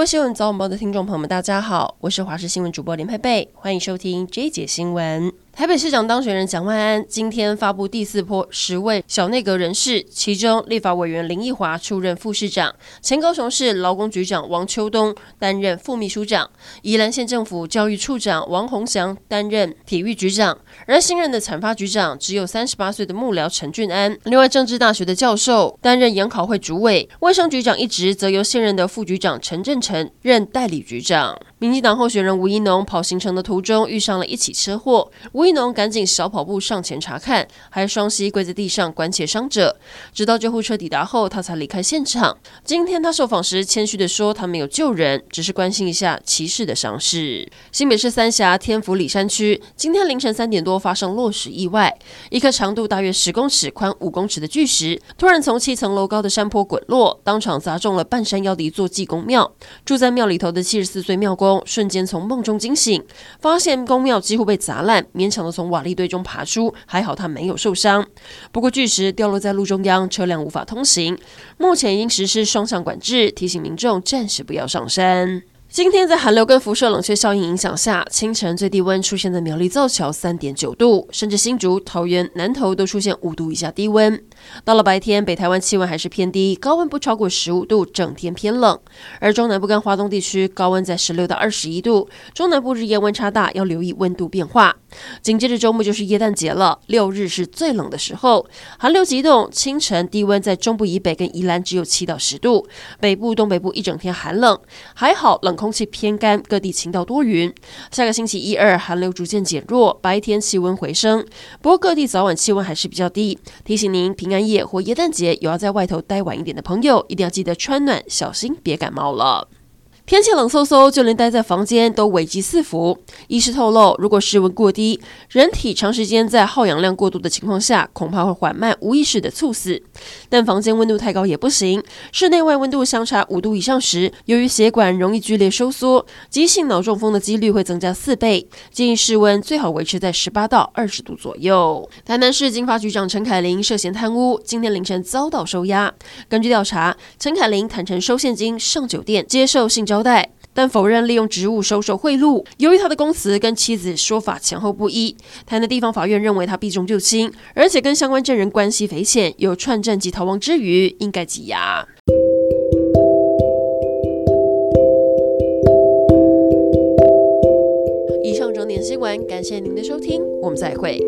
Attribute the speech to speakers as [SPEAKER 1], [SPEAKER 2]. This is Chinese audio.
[SPEAKER 1] 各位新闻早晚报的听众朋友们，大家好，我是华视新闻主播林佩佩，欢迎收听这一节新闻。台北市长当选人蒋万安今天发布第四波十位小内阁人事，其中立法委员林奕华出任副市长，前高雄市劳工局长王秋冬担任副秘书长，宜兰县政府教育处长王鸿祥担任体育局长，而新任的产发局长只有三十八岁的幕僚陈俊安。另外，政治大学的教授担任研考会主委，卫生局长一职则由现任的副局长陈振成任代理局长。民进党候选人吴怡农跑行程的途中遇上了一起车祸，吴怡农赶紧小跑步上前查看，还双膝跪在地上关切伤者。直到救护车抵达后，他才离开现场。今天他受访时谦虚地说，他没有救人，只是关心一下骑士的伤势。新北市三峡天府里山区今天凌晨三点多发生落石意外，一颗长度大约十公尺、宽五公尺的巨石突然从七层楼高的山坡滚落，当场砸中了半山腰的一座济公庙。住在庙里头的七十四岁庙公。瞬间从梦中惊醒，发现宫庙几乎被砸烂，勉强的从瓦砾堆中爬出，还好他没有受伤。不过巨石掉落在路中央，车辆无法通行，目前已经实施双向管制，提醒民众暂时不要上山。今天在寒流跟辐射冷却效应影响下，清晨最低温出现在苗栗造桥三点九度，甚至新竹、桃园、南投都出现五度以下低温。到了白天，北台湾气温还是偏低，高温不超过十五度，整天偏冷。而中南部跟华东地区高温在十六到二十一度，中南部日夜温差大，要留意温度变化。紧接着周末就是耶诞节了，六日是最冷的时候，寒流急冻，清晨低温在中部以北跟宜兰只有七到十度，北部、东北部一整天寒冷，还好冷。空气偏干，各地晴到多云。下个星期一二，寒流逐渐减弱，白天气温回升。不过各地早晚气温还是比较低。提醒您，平平安夜或耶诞节有要在外头待晚一点的朋友，一定要记得穿暖，小心别感冒了。天气冷飕飕，就连待在房间都危机四伏。医师透露，如果室温过低，人体长时间在耗氧量过度的情况下，恐怕会缓慢无意识的猝死。但房间温度太高也不行，室内外温度相差五度以上时，由于血管容易剧烈收缩，急性脑中风的几率会增加四倍。建议室温最好维持在十八到二十度左右。台南市经发局长陈凯琳涉嫌贪污，今天凌晨遭到收押。根据调查，陈凯琳坦承收现金上酒店接受性招待，但否认利用职务收受贿赂。由于他的供词跟妻子说法前后不一，台南地方法院认为他避重就轻，而且跟相关证人关系匪浅，有串证及逃亡之虞，应该羁押。以上整点新闻，感谢您的收听，我们再会。